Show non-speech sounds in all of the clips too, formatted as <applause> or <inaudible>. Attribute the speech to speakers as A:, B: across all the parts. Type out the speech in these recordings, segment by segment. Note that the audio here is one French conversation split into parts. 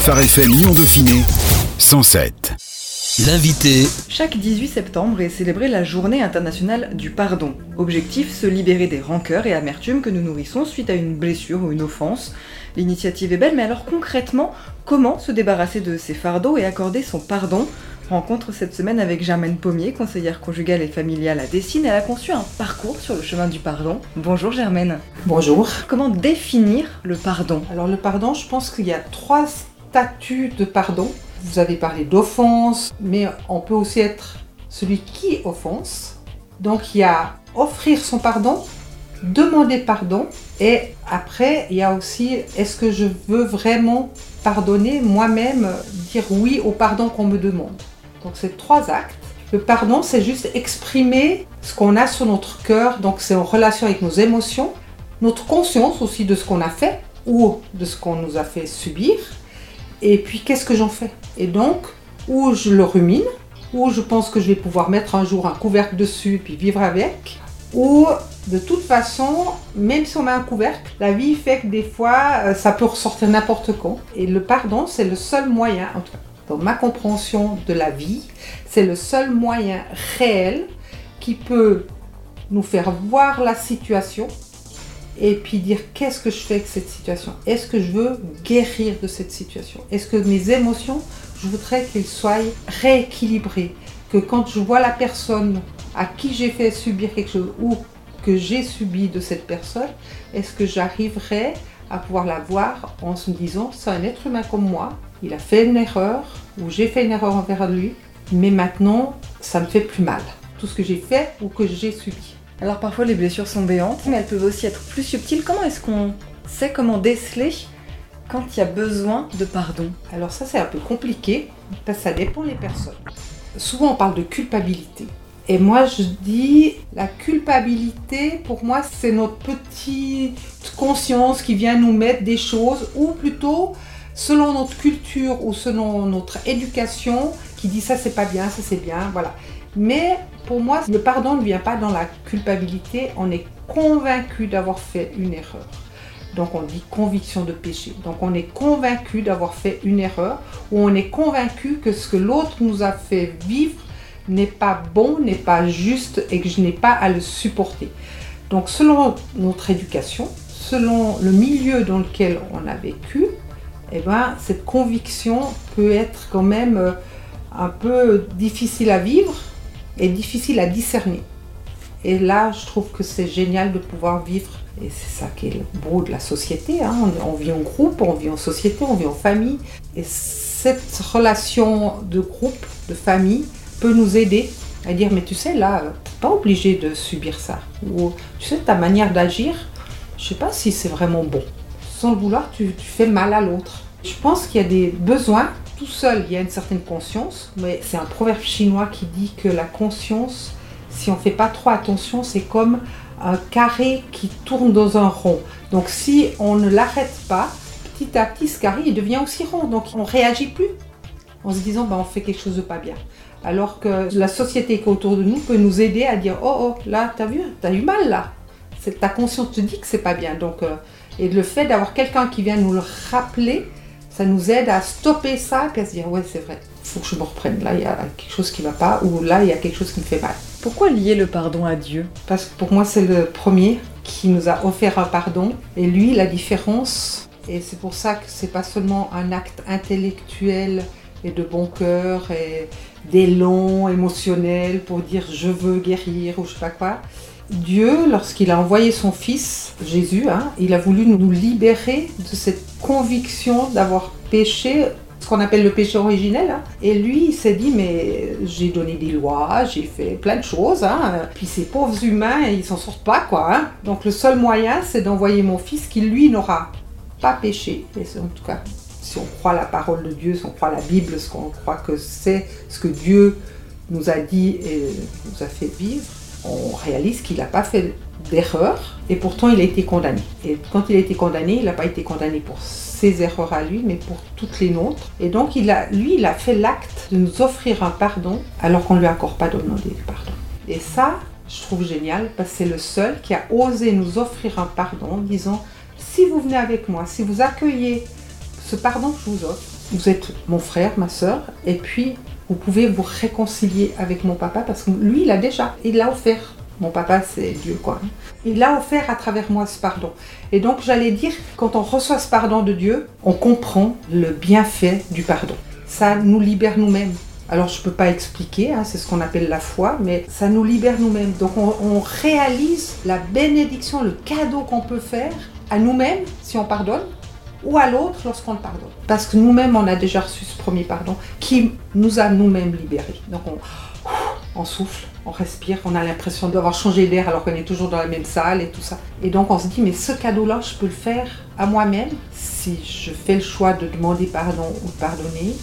A: Phare FM Lyon Dauphiné 107.
B: L'invité
C: Chaque 18 septembre est célébrée la journée internationale du pardon. Objectif, se libérer des rancœurs et amertumes que nous nourrissons suite à une blessure ou une offense. L'initiative est belle, mais alors concrètement, comment se débarrasser de ces fardeaux et accorder son pardon? Rencontre cette semaine avec Germaine Pommier, conseillère conjugale et familiale à Dessine. Elle a conçu un parcours sur le chemin du pardon. Bonjour Germaine.
D: Bonjour.
C: Comment définir le pardon?
D: Alors le pardon, je pense qu'il y a trois statuts de pardon. Vous avez parlé d'offense, mais on peut aussi être celui qui offense. Donc il y a offrir son pardon, demander pardon, et après il y a aussi est-ce que je veux vraiment pardonner moi-même, dire oui au pardon qu'on me demande? Donc c'est trois actes. Le pardon, c'est juste exprimer ce qu'on a sur notre cœur, donc c'est en relation avec nos émotions, notre conscience aussi de ce qu'on a fait ou de ce qu'on nous a fait subir, et puis qu'est-ce que j'en fais? Et donc, ou je le rumine, ou je pense que je vais pouvoir mettre un jour un couvercle dessus puis vivre avec, ou de toute façon, même si on met un couvercle, la vie fait que des fois, euh, ça peut ressortir n'importe quand. Et le pardon, c'est le seul moyen, dans ma compréhension de la vie, c'est le seul moyen réel qui peut nous faire voir la situation et puis dire qu'est-ce que je fais avec cette situation? Est-ce que je veux guérir de cette situation? Est-ce que mes émotions, je voudrais qu'elles soient rééquilibrées? Que quand je vois la personne à qui j'ai fait subir quelque chose ou que j'ai subi de cette personne, est-ce que j'arriverai à pouvoir la voir en se disant c'est un être humain comme moi, il a fait une erreur ou j'ai fait une erreur envers lui, mais maintenant ça me fait plus mal. Tout ce que j'ai fait ou que j'ai subi.
C: Alors parfois les blessures sont béantes, mais elles peuvent aussi être plus subtiles. Comment est-ce qu'on sait comment déceler quand il y a besoin de pardon?
D: Alors ça c'est un peu compliqué parce ça dépend des personnes. Souvent on parle de culpabilité. Et moi, je dis, la culpabilité, pour moi, c'est notre petite conscience qui vient nous mettre des choses, ou plutôt, selon notre culture ou selon notre éducation, qui dit ça c'est pas bien, ça c'est bien, voilà. Mais pour moi, le pardon ne vient pas dans la culpabilité, on est convaincu d'avoir fait une erreur. Donc on dit conviction de péché. Donc on est convaincu d'avoir fait une erreur, ou on est convaincu que ce que l'autre nous a fait vivre n'est pas bon, n'est pas juste et que je n'ai pas à le supporter. Donc selon notre éducation, selon le milieu dans lequel on a vécu, eh ben, cette conviction peut être quand même euh, un peu difficile à vivre et difficile à discerner. Et là, je trouve que c'est génial de pouvoir vivre, et c'est ça qui est le beau de la société, hein. on, vit en groupe, on vit en société, on vit en famille, et cette relation de groupe, de famille, peut nous aider à dire mais tu sais là, t'es pas obligé de subir ça. Ou tu sais, ta manière d'agir, je sais pas si c'est vraiment bon. Sans le vouloir, tu fais mal à l'autre. Je pense qu'il y a des besoins. Tout seul, il y a une certaine conscience, mais c'est un proverbe chinois qui dit que la conscience, si on fait pas trop attention, c'est comme un carré qui tourne dans un rond. Donc si on ne l'arrête pas, petit à petit, ce carré, il devient aussi rond. Donc on réagit plus en se disant, ben, on fait quelque chose de pas bien. Alors que la société qui est autour de nous peut nous aider à dire, oh, oh, là, t'as vu, t'as eu mal là. Ta conscience te dit que c'est pas bien. Donc, euh, et le fait d'avoir quelqu'un qui vient nous le rappeler, ça nous aide à stopper ça et à se dire, ouais, c'est vrai, il faut que je me reprenne. Là, il y a quelque chose qui va pas, ou là, il y a quelque chose qui me fait mal.
C: Pourquoi lier le pardon à Dieu?
D: Parce que pour moi, c'est le premier qui nous a offert un pardon. Et lui, la différence, et c'est pour ça que c'est pas seulement un acte intellectuel et de bon cœur et d'élan émotionnel pour dire je veux guérir ou je sais pas quoi. Dieu, lorsqu'il a envoyé son fils, Jésus, hein, il a voulu nous libérer de cette conviction d'avoir péché, ce qu'on appelle le péché originel. Hein. Et lui, il s'est dit, mais j'ai donné des lois, j'ai fait plein de choses, hein. puis ces pauvres humains, ils s'en sortent pas, quoi. Donc le seul moyen, c'est d'envoyer mon fils qui, lui, n'aura pas péché. Et en tout cas, si on croit la parole de Dieu, si on croit la Bible, ce qu'on croit que c'est ce que Dieu nous a dit et nous a fait vivre, on réalise qu'il n'a pas fait d'erreur et pourtant il a été condamné. Et quand il a été condamné, il n'a pas été condamné pour ses erreurs à lui, mais pour toutes les nôtres. Et donc lui, il a fait l'acte de nous offrir un pardon alors qu'on ne lui accorde pas demandé le pardon. Et ça, je trouve génial parce que c'est le seul qui a osé nous offrir un pardon en disant si vous venez avec moi, si vous accueillez ce pardon que je vous offre, vous êtes mon frère, ma soeur, et puis vous pouvez vous réconcilier avec mon papa parce que lui, il a déjà, il l'a offert. Mon papa, c'est Dieu, quoi. Il l'a offert à travers moi ce pardon. Et donc, j'allais dire, quand on reçoit ce pardon de Dieu, on comprend le bienfait du pardon. Ça nous libère nous-mêmes. Alors, je ne peux pas expliquer, hein, c'est ce qu'on appelle la foi, mais ça nous libère nous-mêmes. Donc, on, on réalise la bénédiction, le cadeau qu'on peut faire à nous-mêmes si on pardonne, ou à l'autre lorsqu'on le pardonne. Parce que nous-mêmes, on a déjà reçu ce premier pardon qui nous a nous-mêmes libérés. Donc on, souffle, on respire, on a l'impression d'avoir changé d'air alors qu'on est toujours dans la même salle et tout ça. Et donc on se dit, mais ce cadeau-là, je peux le faire à moi-même si je fais le choix de demander pardon ou de pardonner,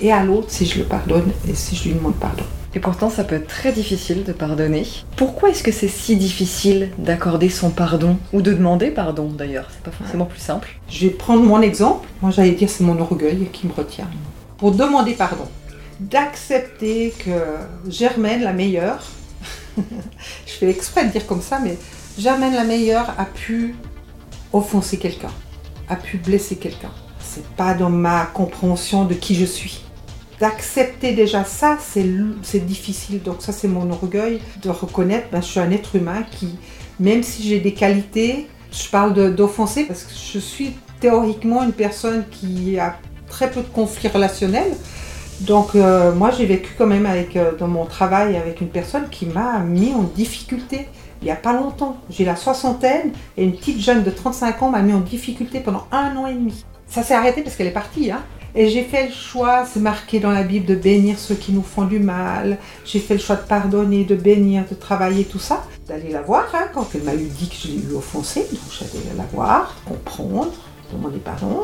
D: et à l'autre si je le pardonne et si je lui demande pardon.
C: Et pourtant, ça peut être très difficile de pardonner. Pourquoi est-ce que c'est si difficile d'accorder son pardon Ou de demander pardon d'ailleurs? C'est pas forcément plus simple.
D: Je vais prendre mon exemple. Moi, j'allais dire c'est mon orgueil qui me retient. Pour demander pardon, d'accepter que Germaine, la meilleure, <laughs> je fais exprès de dire comme ça, mais Germaine, la meilleure, a pu offenser quelqu'un, a pu blesser quelqu'un. C'est pas dans ma compréhension de qui je suis d'accepter déjà ça, c'est difficile. Donc ça, c'est mon orgueil de reconnaître, ben, je suis un être humain qui, même si j'ai des qualités, je parle d'offenser parce que je suis théoriquement une personne qui a très peu de conflits relationnels. Donc euh, moi, j'ai vécu quand même euh, dans mon travail avec une personne qui m'a mis en difficulté il n'y a pas longtemps. J'ai la soixantaine et une petite jeune de 35 ans m'a mis en difficulté pendant un an et demi. Ça s'est arrêté parce qu'elle est partie. Hein. Et j'ai fait le choix, c'est marqué dans la Bible, de bénir ceux qui nous font du mal. J'ai fait le choix de pardonner, de bénir, de travailler, tout ça. D'aller la voir, hein, quand elle m'a eu dit que je l'ai eu offensée. Donc j'allais la voir, comprendre, demander pardon.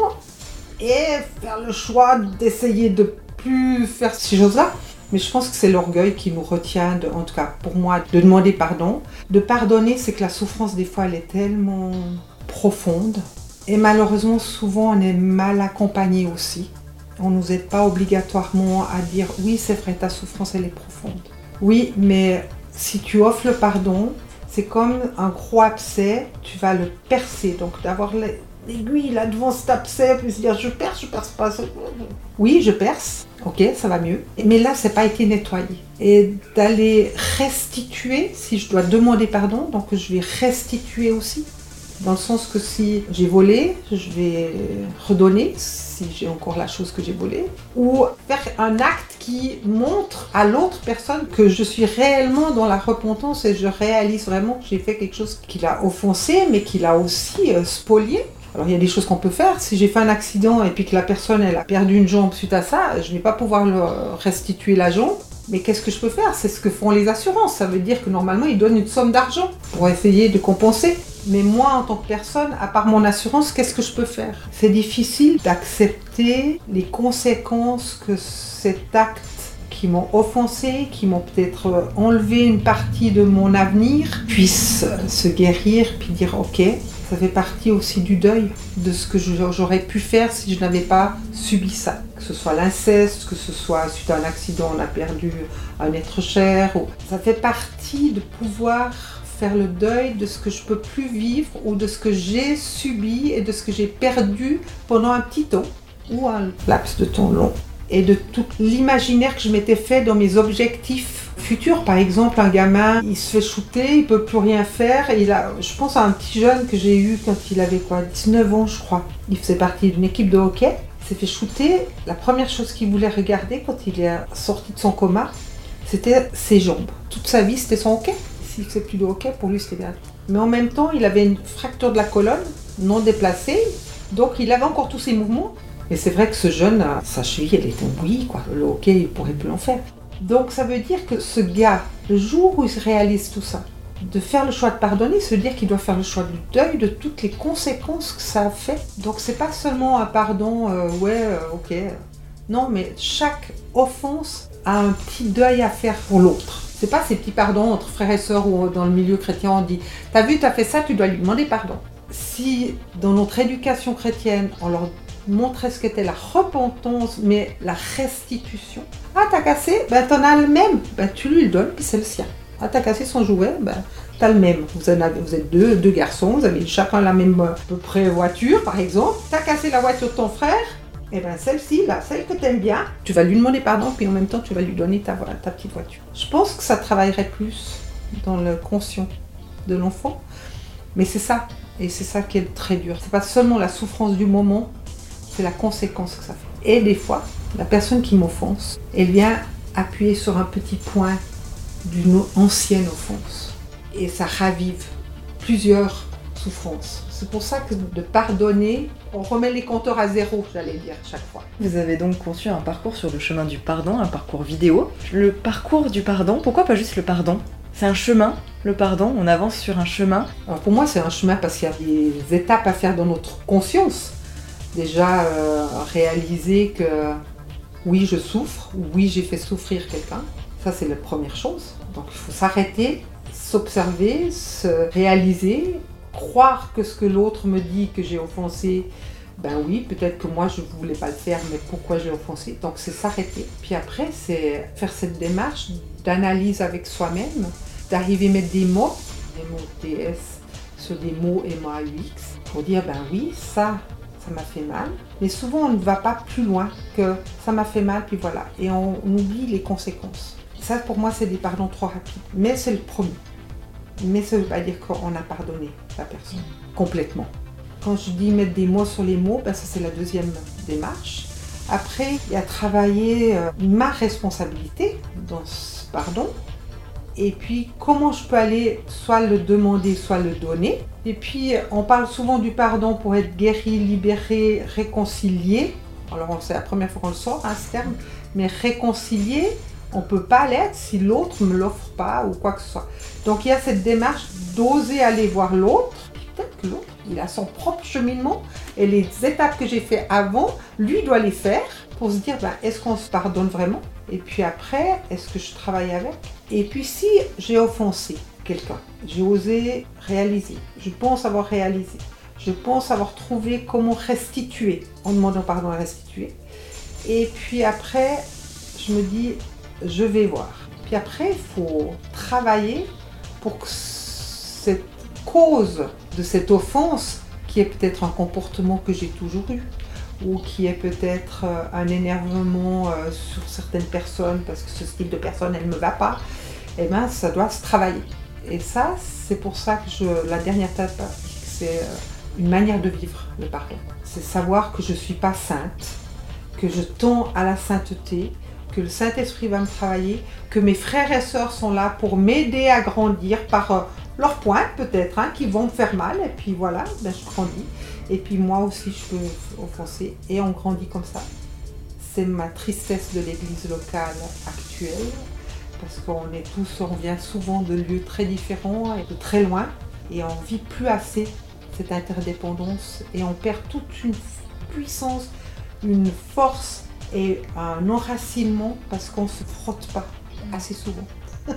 D: Et faire le choix d'essayer de plus faire ces choses-là. Mais je pense que c'est l'orgueil qui nous retient, en tout cas pour moi, de demander pardon. De pardonner, c'est que la souffrance, des fois, elle est tellement profonde et malheureusement, souvent, on est mal accompagné aussi. On ne nous aide pas obligatoirement à dire oui, c'est vrai, ta souffrance, elle est profonde. Oui, mais si tu offres le pardon, c'est comme un gros abcès, tu vas le percer. Donc d'avoir l'aiguille là devant cet abcès, puis se dire je perce, je perce pas. Oui, je perce, ok, ça va mieux. Mais là, c'est pas été nettoyé. Et d'aller restituer, si je dois demander pardon, donc je vais restituer aussi dans le sens que si j'ai volé, je vais redonner si j'ai encore la chose que j'ai volée, ou faire un acte qui montre à l'autre personne que je suis réellement dans la repentance et je réalise vraiment que j'ai fait quelque chose qui l'a offensé, mais qui l'a aussi euh, spolié. Alors il y a des choses qu'on peut faire. Si j'ai fait un accident et puis que la personne elle a perdu une jambe suite à ça, je ne vais pas pouvoir leur restituer la jambe. Mais qu'est-ce que je peux faire? C'est ce que font les assurances. Ça veut dire que normalement ils donnent une somme d'argent pour essayer de compenser. Mais moi, en tant que personne, à part mon assurance, qu'est-ce que je peux faire? C'est difficile d'accepter les conséquences que cet acte qui m'ont offensé, qui m'ont peut-être enlevé une partie de mon avenir, puisse se guérir, puis dire ok, ça fait partie aussi du deuil de ce que j'aurais pu faire si je n'avais pas subi ça. Que ce soit l'inceste, que ce soit suite à un accident, on a perdu un être cher. Ça fait partie de pouvoir le deuil de ce que je peux plus vivre ou de ce que j'ai subi et de ce que j'ai perdu pendant un petit temps ou un laps de temps long et de tout l'imaginaire que je m'étais fait dans mes objectifs futurs. Par exemple, un gamin, il se fait shooter, il peut plus rien faire. Il a, je pense à un petit jeune que j'ai eu quand il avait quoi, 19 ans, je crois. Il faisait partie d'une équipe de hockey. Il s'est fait shooter. La première chose qu'il voulait regarder quand il est sorti de son coma, c'était ses jambes. Toute sa vie, c'était son hockey s'il faisait plus de hockey, pour lui c'était bien. Mais en même temps, il avait une fracture de la colonne non déplacée, donc il avait encore tous ses mouvements. Et c'est vrai que ce jeune, sa cheville, elle était oui, quoi. Le hockey, il pourrait plus en faire. Donc ça veut dire que ce gars, le jour où il réalise tout ça, de faire le choix de pardonner, se dire qu'il doit faire le choix du deuil de toutes les conséquences que ça a fait. Donc c'est pas seulement un pardon, euh, ouais, euh, ok. Non, mais chaque offense a un petit deuil à faire pour l'autre. C'est pas ces petits pardons entre frères et sœurs ou dans le milieu chrétien on dit T'as vu, t'as fait ça, tu dois lui demander pardon. Si dans notre éducation chrétienne on leur montrait ce qu'était la repentance, mais la restitution. Ah, t'as cassé Ben t'en as le même. Ben tu lui le donnes, puis c'est le sien. Ah, t'as cassé son jouet Ben t'as le même. Vous, êtes deux, deux garçons, vous avez chacun la même à peu près voiture, par exemple. T'as cassé la voiture de ton frère Et bien celle-ci, là, celle que tu aimes bien, tu vas lui demander pardon, puis en même temps tu vas lui donner ta, ta petite voiture. Je pense que ça travaillerait plus dans le conscient de l'enfant, mais c'est ça, et c'est ça qui est très dur. C'est pas seulement la souffrance du moment, c'est la conséquence que ça fait. Et des fois, la personne qui m'offense, elle vient appuyer sur un petit point d'une ancienne offense. Et ça ravive plusieurs souffrances. C'est pour ça que de pardonner, on remet les compteurs à zéro, j'allais dire, chaque fois.
C: Vous avez donc conçu un parcours sur le chemin du pardon, un parcours vidéo. Le parcours du pardon, pourquoi pas juste le pardon? C'est un chemin, le pardon, on avance sur un chemin.
D: Alors pour moi, c'est un chemin parce qu'il y a des étapes à faire dans notre conscience. Déjà, euh, réaliser que oui, je souffre, oui, j'ai fait souffrir quelqu'un. Ça, c'est la première chose. Donc, il faut s'arrêter, s'observer, se réaliser, croire que ce que l'autre me dit que j'ai offensé, ben oui, peut-être que moi je ne voulais pas le faire, mais pourquoi j'ai offensé? Donc, c'est s'arrêter. Puis après, c'est faire cette démarche d'analyse avec soi-même, d'arriver à mettre des mots, des mots TS sur des mots MAUX, pour dire, ben oui, ça, ça m'a fait mal. Mais souvent, on ne va pas plus loin que ça m'a fait mal, puis voilà. Et on, oublie les conséquences. Ça, pour moi, c'est des pardons trop rapides. Mais c'est le premier. Mais ça ne veut pas dire qu'on a pardonné la personne complètement. Quand je dis mettre des mots sur les mots, ben ça c'est la deuxième démarche. Après, il y a travailler euh, ma responsabilité dans ce pardon. Et puis, comment je peux aller soit le demander, soit le donner. Et puis, on parle souvent du pardon pour être guéri, libéré, réconcilié. Alors, c'est la première fois qu'on le sort, hein, ce terme. Mais réconcilié, on peut pas l'être si l'autre me l'offre pas ou quoi que ce soit. Donc, il y a cette démarche d'oser aller voir l'autre. Peut-être que l'autre, il a son propre cheminement. Et les étapes que j'ai fait avant, lui doit les faire pour se dire, ben, est-ce qu'on se pardonne vraiment? Et puis après, est-ce que je travaille avec? Et puis si j'ai offensé, quelqu'un. J'ai osé réaliser. Je pense avoir réalisé. Je pense avoir trouvé comment restituer, en demandant pardon à restituer. Et puis après, je me dis, je vais voir. Puis après, il faut travailler pour que cette cause de cette offense, qui est peut-être un comportement que j'ai toujours eu, ou qui est peut-être euh, un énervement euh, sur certaines personnes parce que ce style de personne, elle ne me va pas, eh bien, ça doit se travailler. Et ça, c'est pour ça que je, la dernière étape, c'est euh, une manière de vivre le pardon. C'est savoir que je ne suis pas sainte, que je tends à la sainteté, que le Saint-Esprit va me travailler, que mes frères et sœurs sont là pour m'aider à grandir par euh, leurs pointes peut-être, hein, qui vont me faire mal, et puis voilà, ben, je grandis. Et puis moi aussi, je peux offenser, et on grandit comme ça. C'est ma tristesse de l'église locale actuelle, parce qu'on est tous, on vient souvent de lieux très différents et de très loin, et on vit plus assez cette interdépendance, et on perd toute une puissance, une force et un enracinement parce qu'on ne se frotte pas assez souvent. <laughs>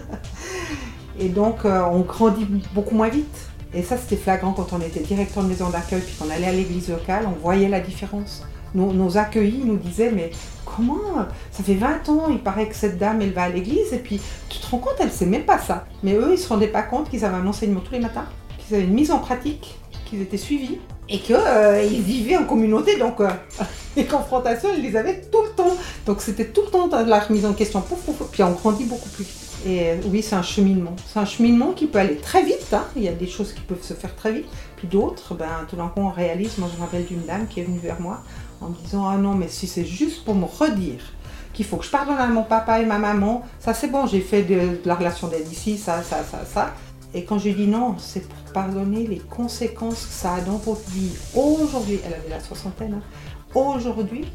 D: et donc euh, on grandit beaucoup moins vite. Et ça c'était flagrant quand on était directeur de maison d'accueil puis qu'on allait à l'église locale, on voyait la différence. Nos, nos accueillis nous disaient mais comment Ça fait 20 ans, il paraît que cette dame, elle va à l'église, et puis tu te rends compte, elle sait même pas ça. Mais eux, ils se rendaient pas compte qu'ils avaient un enseignement tous les matins, qu'ils avaient une mise en pratique, qu'ils étaient suivis, et qu'ils euh, vivaient en communauté, donc euh, <laughs> les confrontations, ils les avaient tout le temps. Donc c'était tout le temps de la remise en question, puis on grandit beaucoup plus. Et euh, oui, c'est un cheminement. C'est un cheminement qui peut aller très vite. Hein. Il y a des choses qui peuvent se faire très vite. Puis d'autres, ben, tout d'un coup, on réalise. Moi, je me rappelle d'une dame qui est venue vers moi en me disant Ah non, mais si c'est juste pour me redire qu'il faut que je pardonne à mon papa et ma maman, ça c'est bon, j'ai fait de, la relation d'aide ici, ça, ça, ça, ça. Et quand j'ai dit non, c'est pour pardonner les conséquences que ça a dans votre vie. Aujourd'hui, elle avait la soixantaine, hein. aujourd'hui,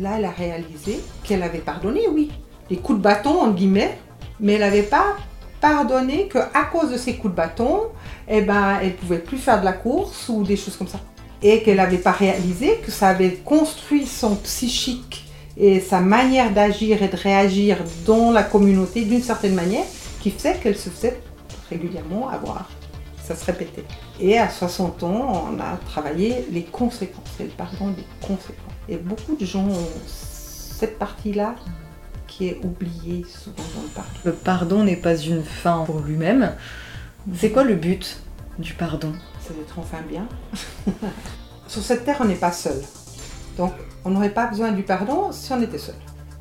D: là, elle a réalisé qu'elle avait pardonné, oui, les coups de bâton, en guillemets, mais elle n'avait pas pardonné qu'à cause de ces coups de bâton, eh ben, elle pouvait plus faire de la course ou des choses comme ça. Et qu'elle n'avait pas réalisé que ça avait construit son psychique et sa manière d'agir et de réagir dans la communauté d'une certaine manière qui faisait qu'elle se faisait régulièrement avoir. Ça se répétait. Et à 60 ans, on a travaillé les conséquences, et le pardon des conséquences. Et beaucoup de gens ont cette partie-là qui est oubliée souvent dans le pardon.
C: Le pardon n'est pas une fin pour lui-même. C'est quoi le but du pardon?
D: C'est d'être enfin bien. <laughs> Sur cette terre, on n'est pas seul. Donc, on n'aurait pas besoin du pardon si on était seul.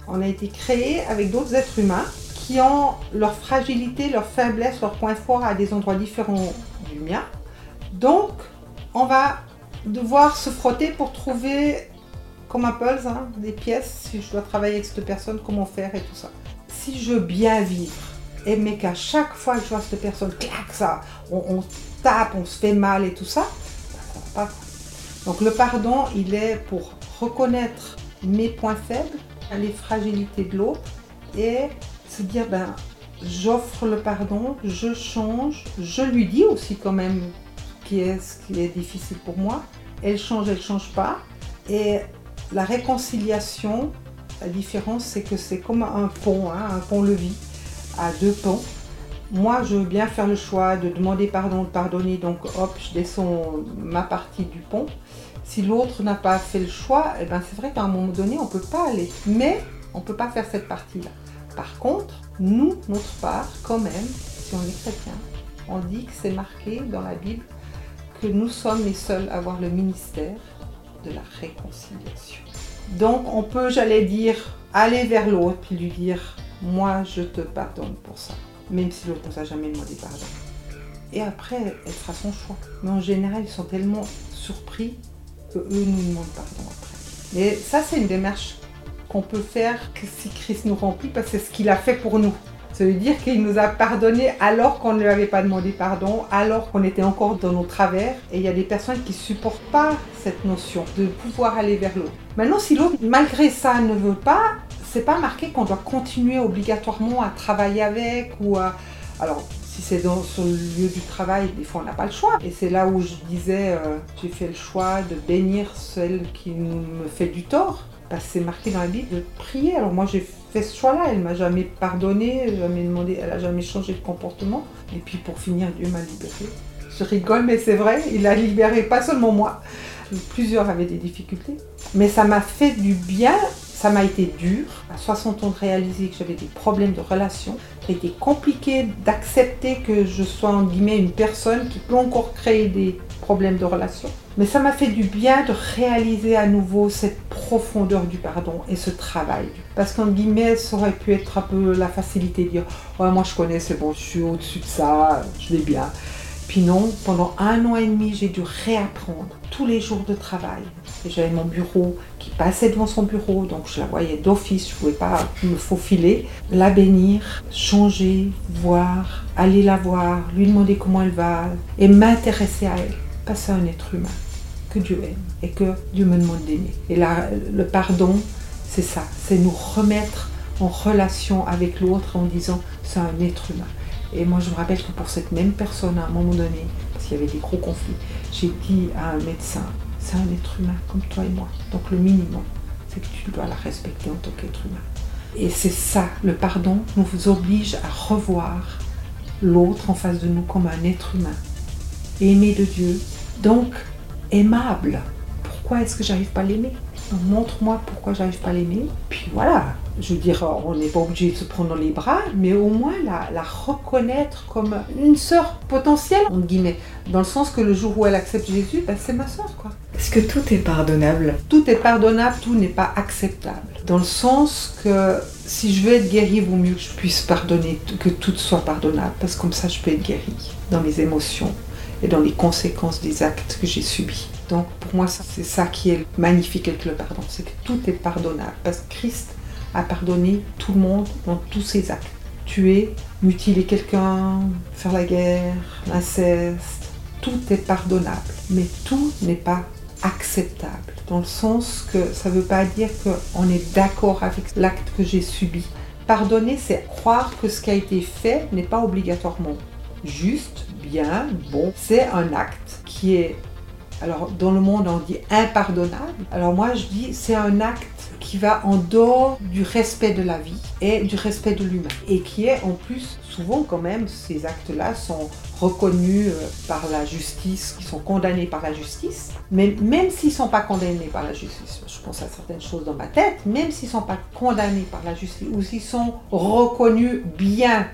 D: On a été créé avec d'autres êtres humains qui ont leur fragilité, leur faiblesse, leurs points forts à des endroits différents du mien. Donc, on va devoir se frotter pour trouver, comme un puzzle, hein, des pièces, si je dois travailler avec cette personne, comment faire et tout ça. Si je bien vivre, et mais qu'à chaque fois que je vois cette personne, clac, ça, on, on tape, on se fait mal et tout ça, ça va pas. Donc le pardon, il est pour reconnaître mes points faibles, les fragilités de l'autre et se dire ben j'offre le pardon, je change, je lui dis aussi quand même qui est, ce qui est difficile pour moi. Elle change, elle change pas. Et la réconciliation, la différence c'est que c'est comme un pont, hein, un pont-levis à deux ponts. Moi, je veux bien faire le choix de demander pardon, de pardonner, donc hop, je descends ma partie du pont. Si l'autre n'a pas fait le choix, eh ben c'est vrai qu'à un moment donné, on ne peut pas aller. Mais on ne peut pas faire cette partie-là. Par contre, nous, notre part, quand même, si on est chrétien, on dit que c'est marqué dans la Bible que nous sommes les seuls à avoir le ministère de la réconciliation. Donc on peut, j'allais dire, aller vers l'autre lui dire, moi je te pardonne pour ça, même si l'autre ne nous a jamais demandé pardon. Et après, elle fera son choix. Mais en général, ils sont tellement surpris que eux nous demandent pardon après. Mais ça, c'est une démarche qu'on peut faire que si Christ nous remplit, parce que c'est ce qu'il a fait pour nous. Ça veut dire qu'il nous a pardonné alors qu'on ne lui avait pas demandé pardon, alors qu'on était encore dans nos travers. Et il y a des personnes qui supportent pas cette notion de pouvoir aller vers l'autre. Maintenant, si l'autre, malgré ça, ne veut pas, c'est pas marqué qu'on doit continuer obligatoirement à travailler avec ou à. Alors, si c'est dans le lieu du travail, des fois on n'a pas le choix. Et c'est là où je disais, euh, j'ai fait le choix de bénir celle qui me fait du tort. C'est marqué dans la Bible de prier. Alors moi j'ai fait ce choix-là. Elle m'a jamais pardonné, jamais demandé, elle a jamais changé de comportement. Et puis pour finir, Dieu m'a libéré. Je rigole, mais c'est vrai, il a libéré pas seulement moi. Plusieurs avaient des difficultés. Mais ça m'a fait du bien ça m'a été dur, à 60 ans, de réaliser que j'avais des problèmes de relation. Ça a été compliqué d'accepter que je sois, en guillemets, une personne qui peut encore créer des problèmes de relation. Mais ça m'a fait du bien de réaliser à nouveau cette profondeur du pardon et ce travail. Parce qu'en guillemets, ça aurait pu être un peu la facilité de dire Ouais, moi je connais, c'est bon, je suis au-dessus de ça, je l'ai bien. Puis non, pendant un an et demi, j'ai dû réapprendre tous les jours de travail. J'avais mon bureau qui passait devant son bureau, donc je la voyais d'office, je ne pouvais pas me faufiler. La bénir, changer, voir, aller la voir, lui demander comment elle va, et m'intéresser à elle. Passer à un être humain que Dieu aime et que Dieu me demande d'aimer. Et là, le pardon, c'est ça, c'est nous remettre en relation avec l'autre en disant c'est un être humain. Et moi, je me rappelle que pour cette même personne, à un moment donné, parce qu'il y avait des gros conflits, j'ai dit à un médecin, c'est un être humain comme toi et moi. Donc le minimum, c'est que tu dois la respecter en tant qu'être humain. Et c'est ça, le pardon nous oblige à revoir l'autre en face de nous comme un être humain, aimé de Dieu, donc aimable. Pourquoi est-ce que j'arrive pas à l'aimer? Montre-moi pourquoi j'arrive pas à l'aimer. Puis voilà, je veux dire, on n'est pas obligé de se prendre dans les bras, mais au moins la, la reconnaître comme une sœur potentielle, entre guillemets. Dans le sens que le jour où elle accepte Jésus, ben c'est ma sœur, quoi.
C: Est-ce que tout est pardonnable?
D: Tout est pardonnable, tout n'est pas acceptable. Dans le sens que si je veux être guérie, il vaut mieux que je puisse pardonner, que tout soit pardonnable, parce que comme ça je peux être guérie dans mes émotions et dans les conséquences des actes que j'ai subis. Donc pour moi, c'est ça qui est magnifique avec le pardon, c'est que tout est pardonnable, parce que Christ a pardonné tout le monde dans tous ses actes. Tuer, mutiler quelqu'un, faire la guerre, l'inceste, tout est pardonnable, mais tout n'est pas acceptable, dans le sens que ça ne veut pas dire qu'on est d'accord avec l'acte que j'ai subi. Pardonner, c'est croire que ce qui a été fait n'est pas obligatoirement juste, bien, bon. C'est un acte qui est, alors dans le monde on dit impardonnable. Alors moi je dis c'est un acte qui va en dehors du respect de la vie et du respect de l'humain. Et qui est en plus, souvent quand même, ces actes-là sont reconnus euh, par la justice, qui sont condamnés par la justice. Mais même s'ils ne sont pas condamnés par la justice, je pense à certaines choses dans ma tête, même s'ils ne sont pas condamnés par la justice ou s'ils sont reconnus bien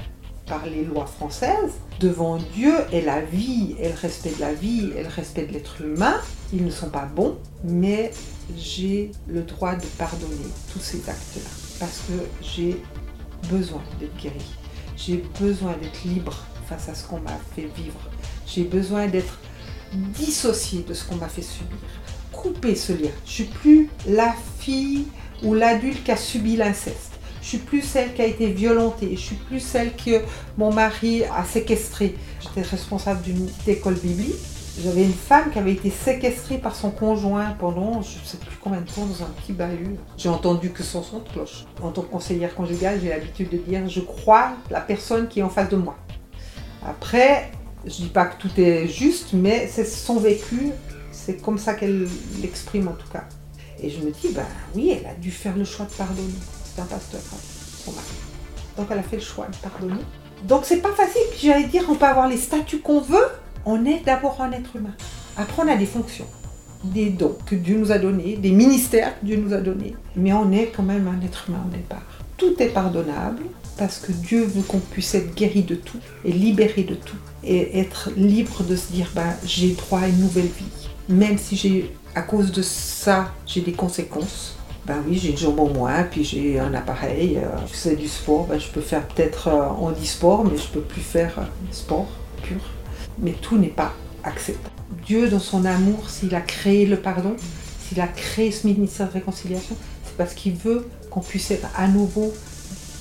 D: par les lois françaises, devant Dieu et la vie, et le respect de la vie, et le respect de l'être humain, ils ne sont pas bons, mais j'ai le droit de pardonner tous ces actes-là. Parce que j'ai besoin d'être guéri. J'ai besoin d'être libre face à ce qu'on m'a fait vivre. J'ai besoin d'être dissocié de ce qu'on m'a fait subir. Couper ce lien. Je suis plus la fille ou l'adulte qui a subi l'inceste. Je suis plus celle qui a été violentée. Je suis plus celle que mon mari a séquestrée. J'étais responsable d'une école biblique. J'avais une femme qui avait été séquestrée par son conjoint pendant je ne sais plus combien de temps dans un petit bahut. J'ai entendu que son son de cloche. En tant que conseillère conjugale, j'ai l'habitude de dire je crois la personne qui est en face de moi. Après, je dis pas que tout est juste, mais c'est son vécu, c'est comme ça qu'elle l'exprime en tout cas. Et je me dis, ben oui, elle a dû faire le choix de pardonner. C'est un pasteur, hein, son mari. Donc elle a fait le choix de pardonner. Donc c'est pas facile. Puis j'allais dire, on peut avoir les statuts qu'on veut. On est d'abord un être humain. Après, on a des fonctions, des dons que Dieu nous a donnés, des ministères que Dieu nous a donnés. Mais on est quand même un être humain au départ. Tout est pardonnable parce que Dieu veut qu'on puisse être guéri de tout et libéré de tout et être libre de se dire ben, j'ai droit à une nouvelle vie. Même si j'ai, à cause de ça, j'ai des conséquences. Ben oui, j'ai une jambe en moins, puis j'ai un appareil. Euh, je fais du sport, ben, je peux faire peut-être euh, handisport, mais je peux plus faire euh, sport pur. Mais tout n'est pas acceptable. Dieu, dans son amour, s'il a créé le pardon, s'il a créé ce ministère de réconciliation, c'est parce qu'il veut qu'on puisse être à nouveau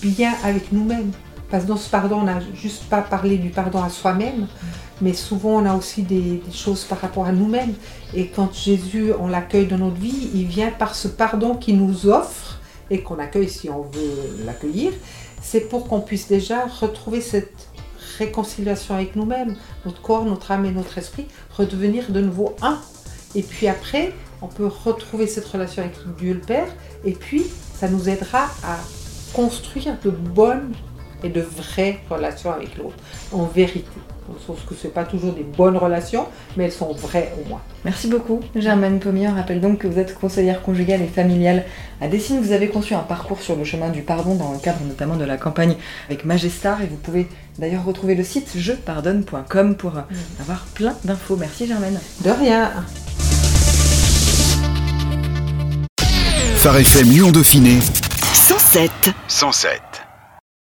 D: bien avec nous-mêmes. Parce que dans ce pardon, on n'a juste pas parlé du pardon à soi-même, mais souvent on a aussi des, choses par rapport à nous-mêmes. Et quand Jésus, on l'accueille dans notre vie, il vient par ce pardon qu'il nous offre et qu'on accueille si on veut l'accueillir. C'est pour qu'on puisse déjà retrouver cette réconciliation avec nous-mêmes, notre corps, notre âme et notre esprit, redevenir de nouveau un. Et puis après, on peut retrouver cette relation avec Dieu le Père, et puis ça nous aidera à construire de bonnes et de vraies relations avec l'autre, en vérité. Sauf que ce pas toujours des bonnes relations, mais elles sont vraies au moins.
C: Merci beaucoup, Germaine Pommier. On rappelle donc que vous êtes conseillère conjugale et familiale à Dessine. Vous avez conçu un parcours sur le chemin du pardon dans le cadre notamment de la campagne avec Magestar. Et vous pouvez d'ailleurs retrouver le site jepardonne.com pour mm. avoir plein d'infos. Merci, Germaine.
D: De rien.
A: Phare FM Lyon Dauphiné
B: 107.
A: 107.